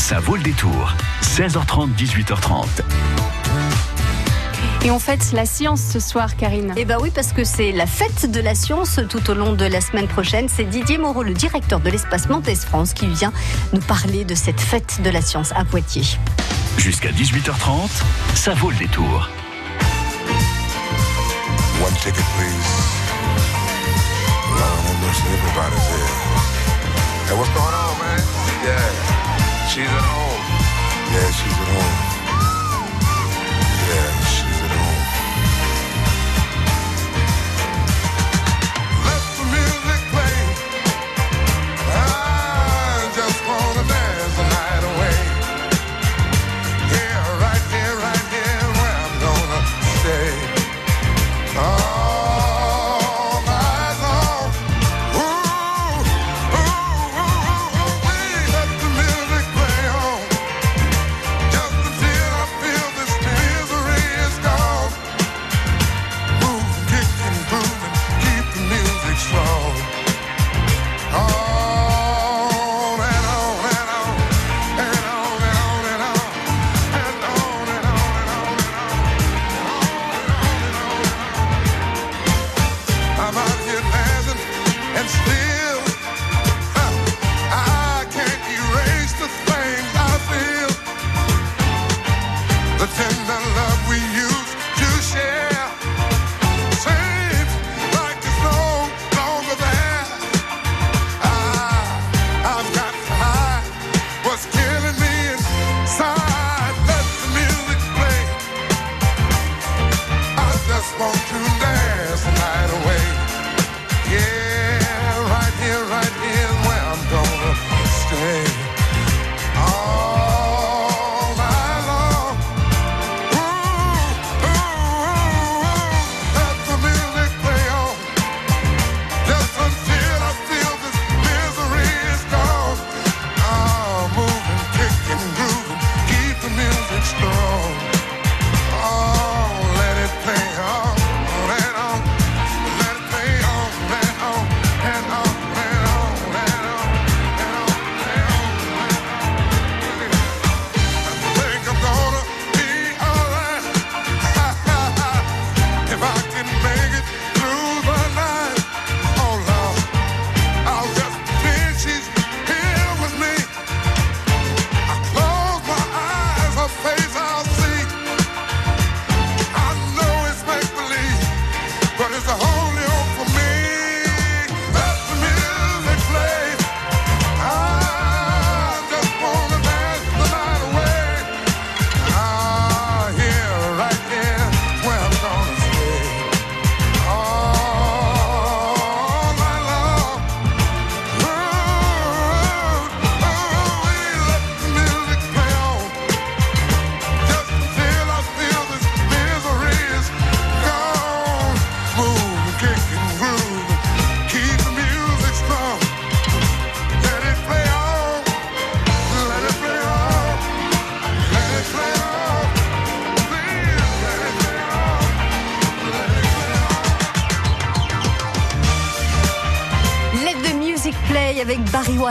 Ça vaut le détour. 16h30, 18h30. Et on fête la science ce soir, Karine. Eh ben oui, parce que c'est la fête de la science tout au long de la semaine prochaine. C'est Didier Moreau, le directeur de l'espace Montes France, qui vient nous parler de cette fête de la science à Poitiers. Jusqu'à 18h30, ça vaut le détour. One ticket, please. Lord have mercy, everybody's here. Hey, what's going on, man? Yeah, she's at home. Yeah, she's at home.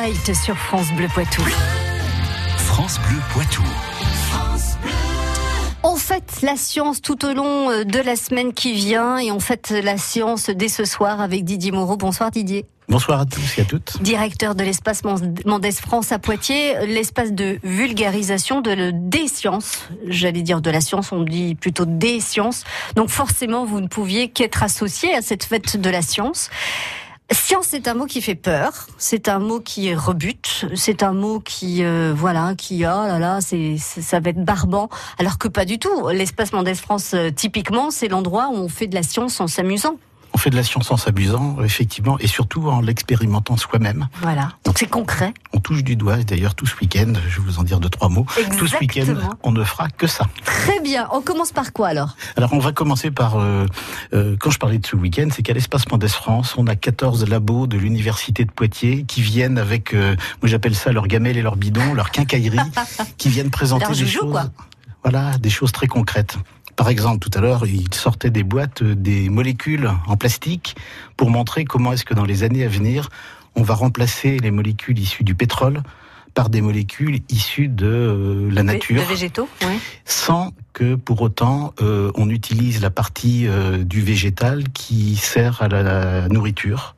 White sur France Bleu Poitou. France Bleu Poitou. On fête la science tout au long euh, de la semaine qui vient et on fête la science dès ce soir avec Didier Moreau. Bonsoir Didier. Bonsoir à tous et à toutes. Directeur de l'espace Mendès France à Poitiers, l'espace de vulgarisation de le des sciences. J'allais dire de la science, on dit plutôt des sciences. Donc forcément, vous ne pouviez qu'être associé à cette fête de la science. Science, c'est un mot qui fait peur. C'est un mot qui rebute. C'est un mot qui, euh, voilà, qui, oh là là, c'est, ça va être barbant. Alors que pas du tout. L'espace Mendès France, euh, typiquement, c'est l'endroit où on fait de la science en s'amusant. On fait de la science en s'abusant, effectivement, et surtout en l'expérimentant soi-même. Voilà. Donc c'est concret. On touche du doigt, d'ailleurs tout ce week-end, je vais vous en dire deux, trois mots. Tout ce week-end, on ne fera que ça. Très bien. On commence par quoi alors? Alors on va commencer par, euh, euh, quand je parlais de ce week-end, c'est qu'à l'espace Mendès France, on a 14 labos de l'université de Poitiers qui viennent avec, euh, moi j'appelle ça leur gamelle et leur bidon, leur quincaillerie, qui viennent présenter des choses, quoi. voilà, des choses très concrètes. Par exemple, tout à l'heure, ils sortaient des boîtes, euh, des molécules en plastique pour montrer comment est-ce que dans les années à venir, on va remplacer les molécules issues du pétrole par des molécules issues de euh, la De nature, végétaux, oui. sans que pour autant euh, on utilise la partie euh, du végétal qui sert à la, la nourriture.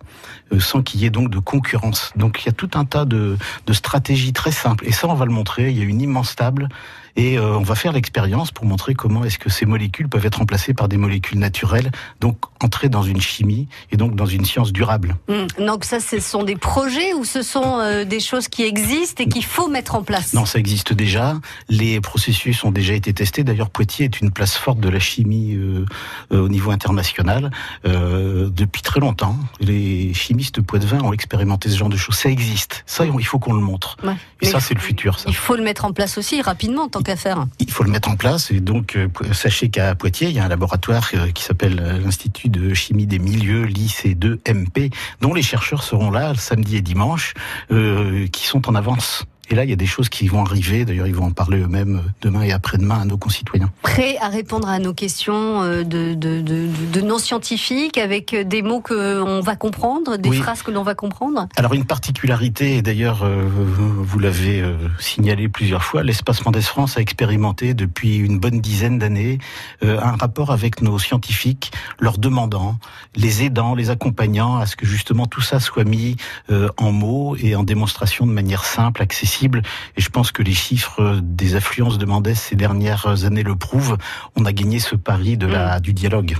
euh, Sans qu'il y ait donc de concurrence. Donc il y a tout un tas de, de stratégies très simples. Et ça, on va le montrer. Il y a une immense table et euh, on va faire l'expérience pour montrer comment est-ce que ces molécules peuvent être remplacées par des molécules naturelles, donc entrer dans une chimie et donc dans une science durable. Hum, Donc ça, ce sont des projets ou ce sont euh, des choses qui existent et qu'il faut mettre en place? Non, ça existe déjà. Les processus ont déjà été testés. D'ailleurs, Poitiers est une place forte de la chimie euh, euh, au niveau international euh, depuis très longtemps. Les chimistes poitevins ont expérimenté ce genre de choses. Ça existe. Ça, il faut qu'on le montre. Ouais. Et Mais ça, c'est le futur. Ça. Il faut le mettre en place aussi rapidement, tant qu'à faire. Il faut le mettre en place. Et donc, euh, sachez qu'à Poitiers, il y a un laboratoire euh, qui s'appelle euh, l'Institut de chimie des milieux, l'IC2MP, dont les chercheurs seront là samedi et dimanche, euh, qui sont en avance. Et là, il y a des choses qui vont arriver. D'ailleurs, ils vont en parler eux-mêmes euh, demain et après-demain à nos concitoyens. Prêt à répondre à nos questions euh, de, de, de, de non-scientifiques avec des mots que on va comprendre, des Oui. phrases que l'on va comprendre Alors, une particularité, et d'ailleurs, euh, vous l'avez euh, signalé plusieurs fois, l'espace Mendes France a expérimenté depuis une bonne dizaine d'années euh, un rapport avec nos scientifiques, leur demandant, les aidant, les accompagnant à ce que justement tout ça soit mis euh, en mots et en démonstration de manière simple, accessible. Et je pense que les chiffres des affluences de ces dernières années le prouvent. On a gagné ce pari de la, du dialogue.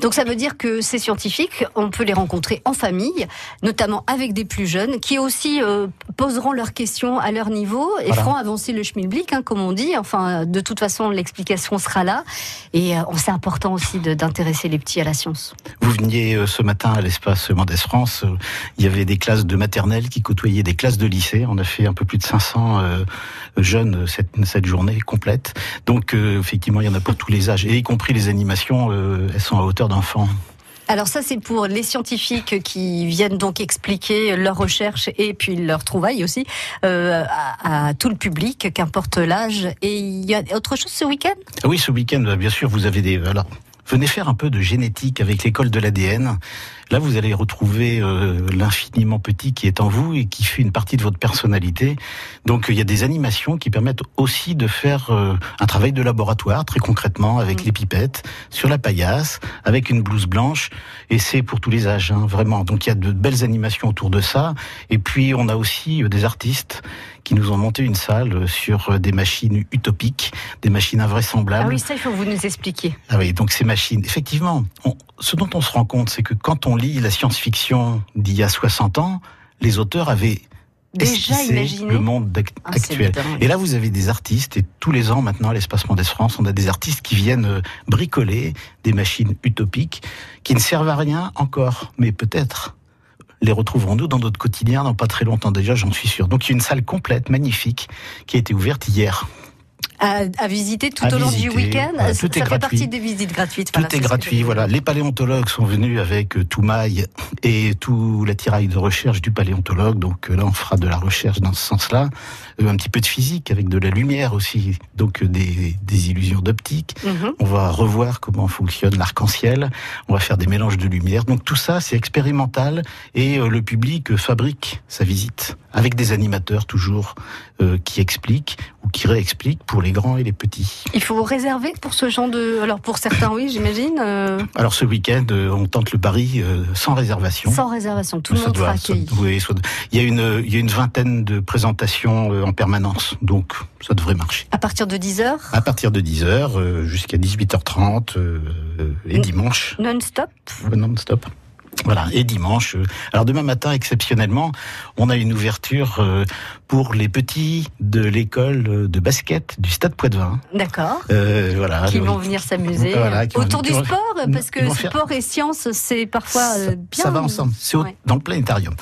Donc ça veut dire que ces scientifiques, on peut les rencontrer en famille, notamment avec des plus jeunes, qui aussi euh, poseront leurs questions à leur niveau et Voilà. feront avancer le schmilblick, hein, comme on dit. Enfin, de toute façon, l'explication sera là. Et euh, c'est important aussi d'intéresser les petits à la science. Vous veniez euh, ce matin à l'espace Mendes France, il y avait des classes de maternelle qui côtoyaient des classes de lycée. On a fait un peu plus de 500 euh, jeunes cette, cette journée complète. Donc effectivement, il y en a pour tous les âges, et y compris les animations, elles sont hauteur d'enfants. Alors ça, c'est pour les scientifiques qui viennent donc expliquer leurs recherches et puis leurs trouvailles aussi euh, à, à tout le public, qu'importe l'âge. Et il y a autre chose ce week-end? Oui, ce week-end, bien sûr, vous avez des... Venez faire un peu de génétique avec l'école de l'ADN. Là, vous allez retrouver euh, l'infiniment petit qui est en vous et qui fait une partie de votre personnalité. Donc, il y a des animations qui permettent aussi de faire euh, un travail de laboratoire, très concrètement, avec Mm. les pipettes, sur la paillasse, avec une blouse blanche. Et c'est pour tous les âges, hein, vraiment. Donc, il y a de belles animations autour de ça. Et puis, on a aussi euh, des artistes qui nous ont monté une salle sur des machines utopiques, des machines invraisemblables. Ah oui, ça, il faut que vous nous expliquiez. Ah oui, donc ces machines, effectivement, on- ce dont on se rend compte, c'est que quand on lit la science-fiction d'il y a 60 ans, les auteurs avaient Déjà imaginé le monde Ah, actuel. Et là, vous avez des artistes, et tous les ans maintenant, à l'Espace Mendes France, on a des artistes qui viennent euh, bricoler des machines utopiques qui ne servent à rien encore, mais peut-être les retrouverons-nous dans notre quotidien dans pas très longtemps déjà, j'en suis sûr. Donc il y a une salle complète, magnifique, qui a été ouverte hier. À, à visiter tout À au long visiter, du week-end. voilà, ça tout est ça fait partie des visites gratuites. Tout voilà, est que gratuit, voilà. Les paléontologues sont venus avec euh, Toumaï et tout l'attirail de recherche du paléontologue. Donc euh, là, on fera de la recherche dans ce sens-là. Euh, un petit peu de physique avec de la lumière aussi. Donc des, des illusions d'optique. Mhm. On va revoir comment fonctionne l'arc-en-ciel. On va faire des mélanges de lumière. Donc tout ça, c'est expérimental et le public fabrique sa visite avec des animateurs toujours qui expliquent ou qui réexpliquent pour les grands et les petits. Il faut réserver pour ce genre de. Alors pour certains, oui, j'imagine. euh, Alors ce week-end, euh, on tente le pari euh, sans réservation. sans réservation. Tout le monde doit- sera oui, il y a une il y a une vingtaine de présentations en permanence, donc ça devrait marcher. À partir de 10h, À partir de 10h jusqu'à 18h30 euh, et dimanche non-stop. non-stop. Voilà, et dimanche. euh, Alors demain matin, exceptionnellement, on a une ouverture euh, pour les petits de l'école euh, de basket du Stade Poitvin. D'accord. Euh, voilà. Qui vont venir s'amuser Voilà, autour du sport, parce que faire- sport et science, c'est parfois ça, bien. ça va ensemble. C'est Ouais. dans le planétarium.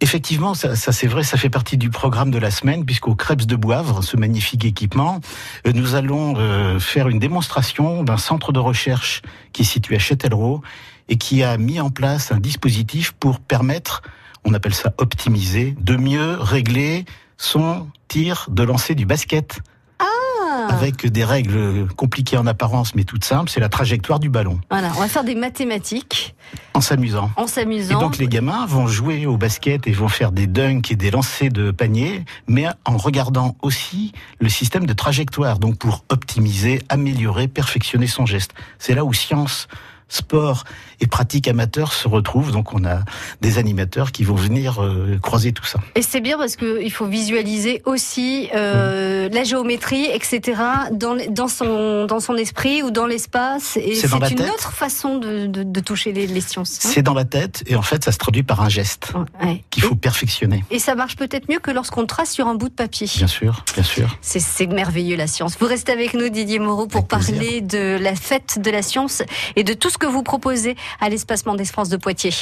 Effectivement, ça, ça, c'est vrai, ça fait partie du programme de la semaine, puisqu'au Krebs de Boivre, ce magnifique équipement, nous allons euh, faire une démonstration d'un centre de recherche qui est situé à Châtellerault et qui a mis en place un dispositif pour permettre, on appelle ça optimiser, de mieux régler son tir de lancer du basket. Ah, avec des règles compliquées en apparence, mais toutes simples. C'est la trajectoire du ballon, Voilà, on va faire des mathématiques en s'amusant. en Et s'amusant. donc les gamins vont jouer au basket et vont faire des dunks et des lancers de panier, mais en regardant aussi le système de trajectoire, donc pour optimiser, améliorer, perfectionner son geste. C'est là où science, sport et pratique amateur se retrouvent. Donc on a des animateurs qui vont venir euh, croiser tout ça. Et c'est bien parce qu'il faut visualiser aussi euh, la géométrie, etc. dans, dans, son, dans son esprit ou dans l'espace. Et C'est une tête. autre façon de, de, de toucher les, les sciences. hein. C'est dans la tête et en fait ça se traduit par un geste Ouais. qu'il faut perfectionner. Et, ça marche peut-être mieux que lorsqu'on trace sur un bout de papier. Bien sûr, bien sûr. C'est- merveilleux la science. Vous restez avec nous Didier Moreau pour Avec plaisir. parler de la fête de la science et de tout ce que vous proposez à l'espace Mendès France de Poitiers.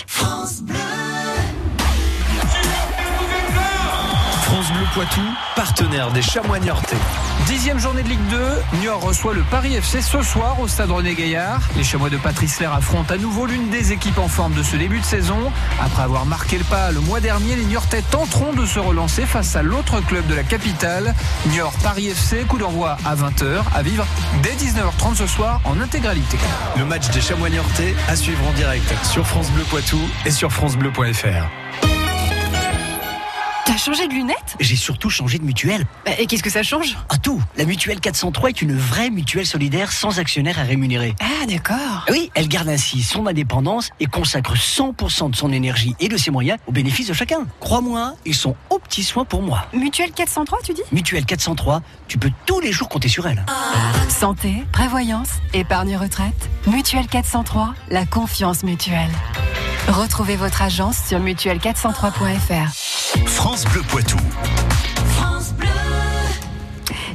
Poitou, partenaire des Chamois Niortais. Dixième journée de Ligue 2, Niort reçoit le Paris FC ce soir au stade René Gaillard. Les Chamois de Patrice Lair affrontent à nouveau l'une des équipes en forme de ce début de saison. Après avoir marqué le pas le mois dernier, les Niortais tenteront de se relancer face à l'autre club de la capitale, Niort Paris FC. Coup d'envoi à 20h à vivre dès 19h30 ce soir en intégralité. Le match des Chamois Niortais à suivre en direct sur France Bleu Poitou et sur francebleu.fr. T'as changé de lunettes? J'ai surtout changé de mutuelle. Bah, Et qu'est-ce que ça change? À tout. La mutuelle 403 est une vraie mutuelle solidaire sans actionnaire à rémunérer. Ah d'accord. Oui, elle garde ainsi son indépendance et consacre 100% de son énergie et de ses moyens au bénéfice de chacun. Crois-moi, ils sont aux petits soins pour moi. Mutuelle 403 tu dis? Mutuelle 403, tu peux tous les jours compter sur elle. Santé, prévoyance, épargne retraite. Mutuelle 403, la confiance mutuelle. Retrouvez votre agence sur mutuelle403.fr. France Bleu Poitou.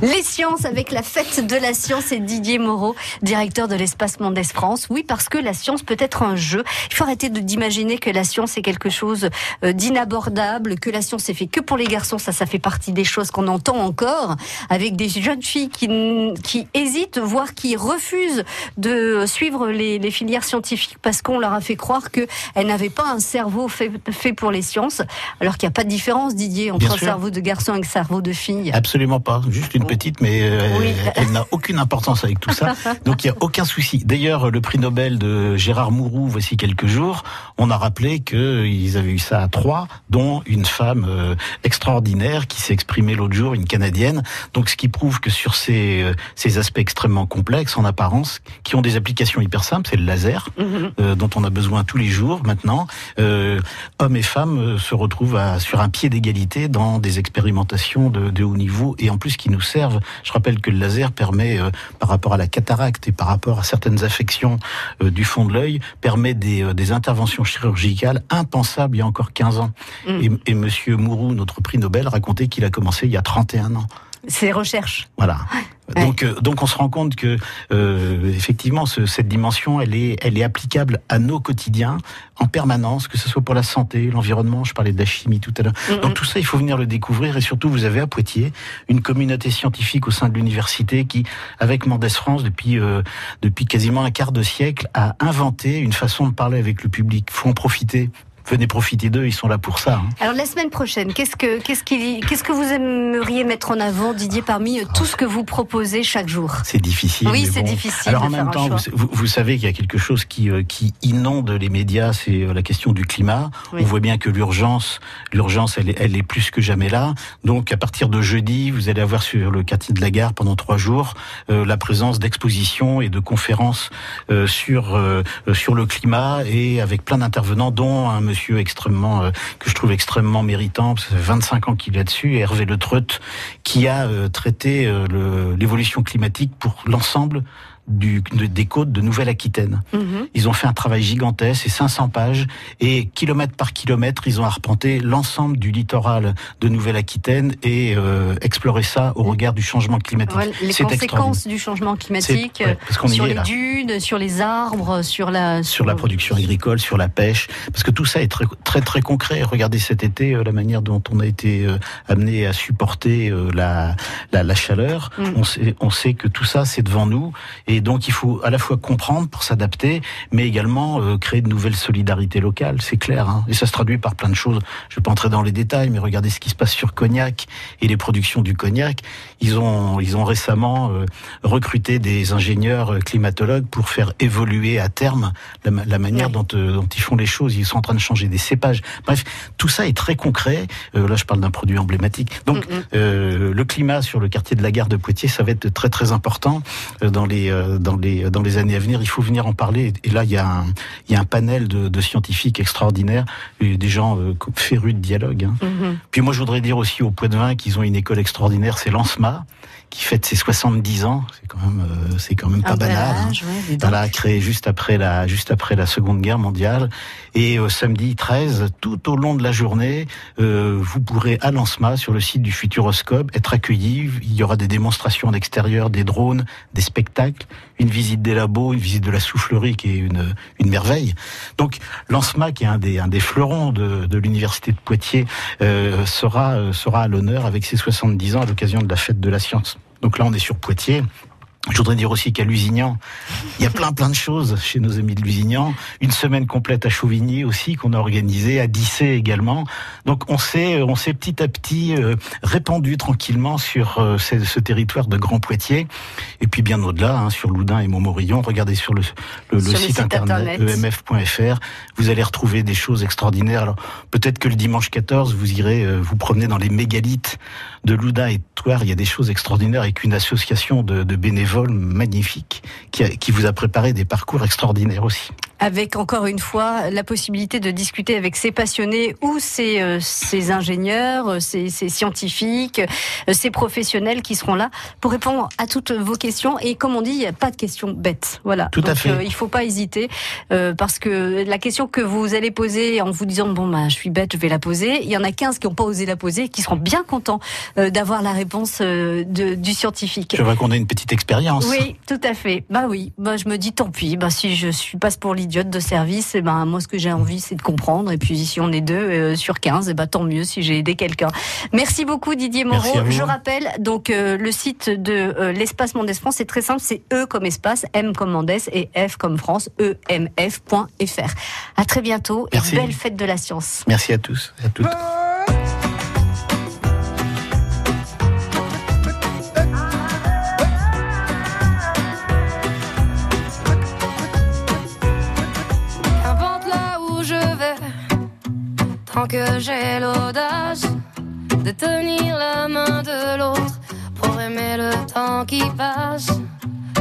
Les sciences avec la fête de la science et Didier Moreau, directeur de l'espace Mendès France. Oui, parce que la science peut être un jeu. Il faut arrêter d'imaginer que la science est quelque chose euh, d'inabordable, que la science est fait que pour les garçons. Ça, ça fait partie des choses qu'on entend encore avec des jeunes filles qui, hésitent, voire qui refusent de suivre les, les filières scientifiques parce qu'on leur a fait croire que elles n'avaient pas un cerveau fait, fait pour les sciences. Alors qu'il n'y a pas de différence, Didier, entre Bien un sûr. cerveau de garçon et un cerveau de fille. Absolument pas. Juste une petite, mais euh, Oui. elle, n'a aucune importance avec tout ça. Donc il n'y a aucun souci. D'ailleurs, le prix Nobel de Gérard Mourou, voici quelques jours, on a rappelé qu'ils avaient eu ça à trois, dont une femme euh, extraordinaire qui s'est exprimée l'autre jour, une Canadienne. Donc ce qui prouve que sur ces, euh, ces aspects extrêmement complexes en apparence, qui ont des applications hyper simples, c'est le laser, Mhm. euh, dont on a besoin tous les jours maintenant, euh, hommes et femmes se retrouvent à, sur un pied d'égalité dans des expérimentations de, de haut niveau et en plus qui nous Je rappelle que le laser permet, euh, par rapport à la cataracte et par rapport à certaines affections euh, du fond de l'œil, permet des, euh, des interventions chirurgicales impensables il y a encore 15 ans. Mm. Et, et Monsieur Mourou, notre prix Nobel, racontait qu'il a commencé il y a 31 ans. Ces recherches. Voilà. Ouais. Donc, euh, donc on se rend compte que euh, effectivement ce- cette dimension, elle est, elle est applicable à nos quotidiens en permanence, que ce soit pour la santé, l'environnement. Je parlais de la chimie tout à l'heure. Donc tout ça, il faut venir le découvrir et surtout vous avez à Poitiers une communauté scientifique au sein de l'université qui, avec Mendès France depuis euh, depuis quasiment un quart de siècle, a inventé une façon de parler avec le public. Faut en profiter. Venez profiter d'eux, ils sont là pour ça. hein. Alors la semaine prochaine, qu'est-ce que qu'est-ce que vous aimeriez mettre en avant, Didier, parmi euh, tout ce que vous proposez chaque jour? C'est difficile. Oui, c'est bon. difficile Alors de en même temps, vous, savez qu'il y a quelque chose qui, euh, qui inonde les médias, c'est euh, la question du climat. Oui. On voit bien que l'urgence, l'urgence, elle, est- elle est plus que jamais là. Donc à partir de jeudi, vous allez avoir sur le quartier de la gare pendant trois jours euh, la présence d'expositions et de conférences euh, sur euh, sur le climat et avec plein d'intervenants, dont un monsieur extrêmement euh, que je trouve extrêmement méritant, parce que ça fait 25 ans qu'il est là-dessus, Hervé Le Treut, qui a euh, traité euh, l'évolution climatique pour l'ensemble du, de- des côtes de Nouvelle-Aquitaine. Mhm. Ils ont fait un travail gigantesque, c'est 500 pages, et kilomètre par kilomètre, ils ont arpenté l'ensemble du littoral de Nouvelle-Aquitaine et euh, exploré ça au regard du changement climatique. Les conséquences du changement climatique ouais, sur les là. dunes, sur les arbres, sur la sur la production agricole, sur la pêche, parce que tout ça est très très très concret. Regardez cet été euh, la manière dont on a été euh, amené à supporter euh, la, la la chaleur. Mm. On sait on sait que tout ça c'est devant nous et Et donc il faut à la fois comprendre pour s'adapter, mais également euh, créer de nouvelles solidarités locales, c'est clair. Hein. Et ça se traduit par plein de choses. Je vais pas entrer dans les détails, mais regardez ce qui se passe sur Cognac et les productions du Cognac. Ils ont, ils ont récemment euh, recruté des ingénieurs euh, climatologues pour faire évoluer à terme la, la manière dont, euh, dont ils font les choses. Ils sont en train de changer des cépages. Bref, tout ça est très concret. Euh, là, je parle d'un produit emblématique. Donc, euh, le climat sur le quartier de la gare de Poitiers, ça va être très très important dans les euh, dans les dans les années à venir. Il faut venir en parler. Et là, il y a un il y a un panel de, de scientifiques extraordinaires, et des gens euh, férus de dialogue. hein. Mhm. Puis moi, je voudrais dire aussi au Poids de Vin qu'ils ont une école extraordinaire, c'est l'ANSMA, qui fête ses 70 ans. C'est quand même, euh, c'est quand même pas banal. hein. ouais. Voilà, créé juste après la, juste après la Seconde Guerre mondiale. Et euh, samedi 13, tout au long de la journée, euh, vous pourrez à l'ANSMA, sur le site du Futuroscope, être accueillis. Il y aura des démonstrations en extérieur, des drones, des spectacles, une visite des labos, une visite de la soufflerie qui est une, une merveille. Donc l'ANSMA, qui est un des, un des fleurons de, de l'Université de Poitiers, euh, sera, euh, sera à l'honneur avec ses 70 ans à l'occasion de la fête de la science. Donc là, on est sur Poitiers. Je voudrais dire aussi qu'à Lusignan, il y a plein plein de choses chez nos amis de Lusignan. Une semaine complète à Chauvigny aussi qu'on a organisée, à Dissé également. Donc on s'est on s'est petit à petit euh, répandu tranquillement sur euh, ce, ce territoire de Grand Poitiers et puis bien au-delà hein, sur Loudun et Montmorillon. Regardez sur le, le, le Sur le site, site internet, internet. emf.fr. Vous allez retrouver des choses extraordinaires. Alors peut-être que le dimanche 14, vous irez euh, vous promener dans les mégalithes de Loudun et de Thouars. Il y a des choses extraordinaires avec une association de, de bénévoles magnifiques qui, a- qui vous a préparé des parcours extraordinaires aussi. Avec encore une fois la possibilité de discuter avec ces passionnés ou ces, euh, ces ingénieurs, euh, ces, ces scientifiques, euh, ces professionnels qui seront là pour répondre à toutes vos questions. Et comme on dit, il n'y a pas de questions bêtes. Voilà. Tout à fait. euh, il faut pas hésiter euh, parce que la question que vous allez poser en vous disant bon bah je suis bête, je vais la poser. Il y en a 15 qui n'ont pas osé la poser, qui seront bien contents euh, d'avoir la réponse euh, de, du scientifique. Je vois qu'on a une petite expérience. Oui, tout à fait. Bah oui, bah je me dis tant pis. Bah si je suis passe pour l'idiote de service, et ben moi ce que j'ai envie c'est de comprendre. Et puis si on est deux euh, sur 15, et ben tant mieux si j'ai aidé quelqu'un. Merci beaucoup Didier Moreau. Je rappelle donc euh, le site de euh, l'espace Mendes France, c'est très simple, c'est E comme espace, M comme Mendes et F comme France, E emf.fr. À très bientôt Merci. et belle fête de la science. Merci à tous et à toutes. Tant que j'ai l'audace de tenir la main de l'autre pour aimer le temps qui passe.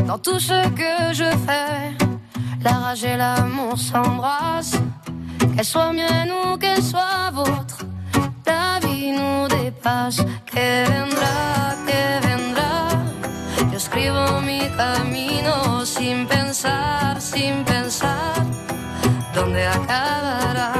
Dans tout ce que je fais, la rage et l'amour s'embrassent. Qu'elle soit mienne ou qu'elle soit vôtre, la vie nous dépasse. Que vendrá, que vendrá. Yo escribo mi camino sin pensar, sin pensar dónde acabará?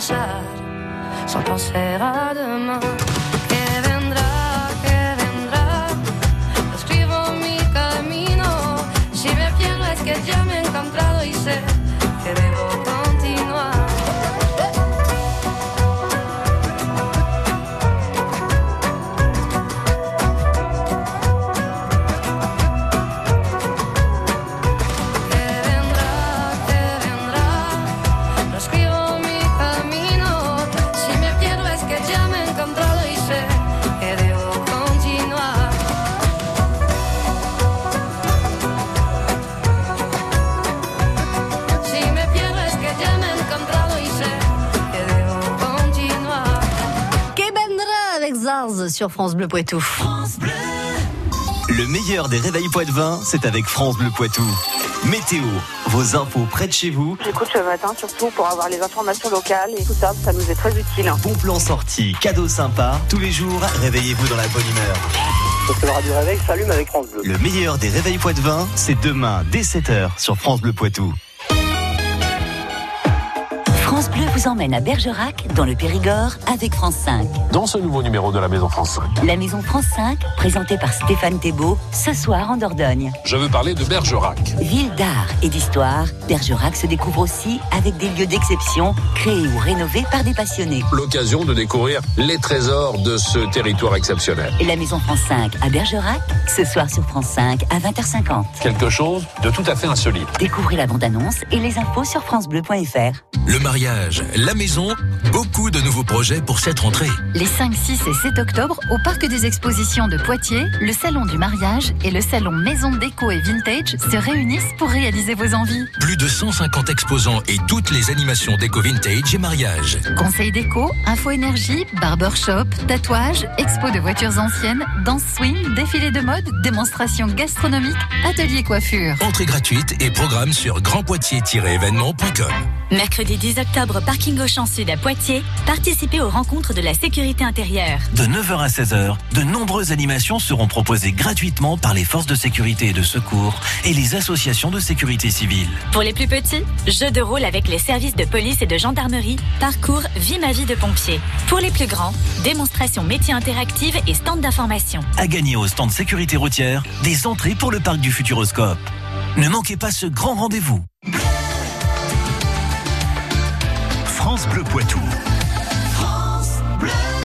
sans penser à sur France Bleu Poitou. Le meilleur des réveils Poitvin, c'est avec France Bleu Poitou. Météo, vos infos près de chez vous. J'écoute le matin surtout pour avoir les informations locales et tout ça, ça nous est très utile. Bon plan sorti, cadeaux sympas. Tous les jours, réveillez-vous dans la bonne humeur. Parce que le radio réveil s'allume avec France Bleu. Le meilleur des réveils Poitvin, c'est demain dès 7h sur France Bleu Poitou. France Bleu vous emmène à Bergerac, dans le Périgord, avec France 5. Dans ce nouveau numéro de la Maison France 5. La Maison France 5, présentée par Stéphane Thébault, ce soir en Dordogne. Je veux parler de Bergerac. Ville d'art et d'histoire, Bergerac se découvre aussi avec des lieux d'exception, créés ou rénovés par des passionnés. L'occasion de découvrir les trésors de ce territoire exceptionnel. Et la Maison France 5 à Bergerac, ce soir sur France 5 à 20h50. Quelque chose de tout à fait insolite. Découvrez la bande-annonce et les infos sur francebleu.fr. Le mariage, la maison, beaucoup de nouveaux projets pour cette rentrée. Les 5, 6 et 7 octobre, au Parc des Expositions de Poitiers, le Salon du mariage et le Salon Maison Déco et Vintage se réunissent pour réaliser vos envies. Plus de 150 exposants et toutes les animations déco vintage et mariage. Conseil déco, info énergie, barbershop, tatouage, expo de voitures anciennes, danse swing, défilé de mode, démonstration gastronomique, atelier coiffure. Entrée gratuite et programme sur grandpoitiers-événement.com. Mercredi 10 octobre, parking Auchan Sud à Poitiers, participez aux rencontres de la sécurité intérieure. De 9h à 16h, de nombreuses animations seront proposées gratuitement par les forces de sécurité et de secours et les associations de sécurité civile. Pour les plus petits, jeux de rôle avec les services de police et de gendarmerie, parcours Vie ma vie de pompier. Pour les plus grands, démonstration métiers interactive et stand d'information. À gagner au stand sécurité routière, des entrées pour le parc du Futuroscope. Ne manquez pas ce grand rendez-vous. Bleu Poitou.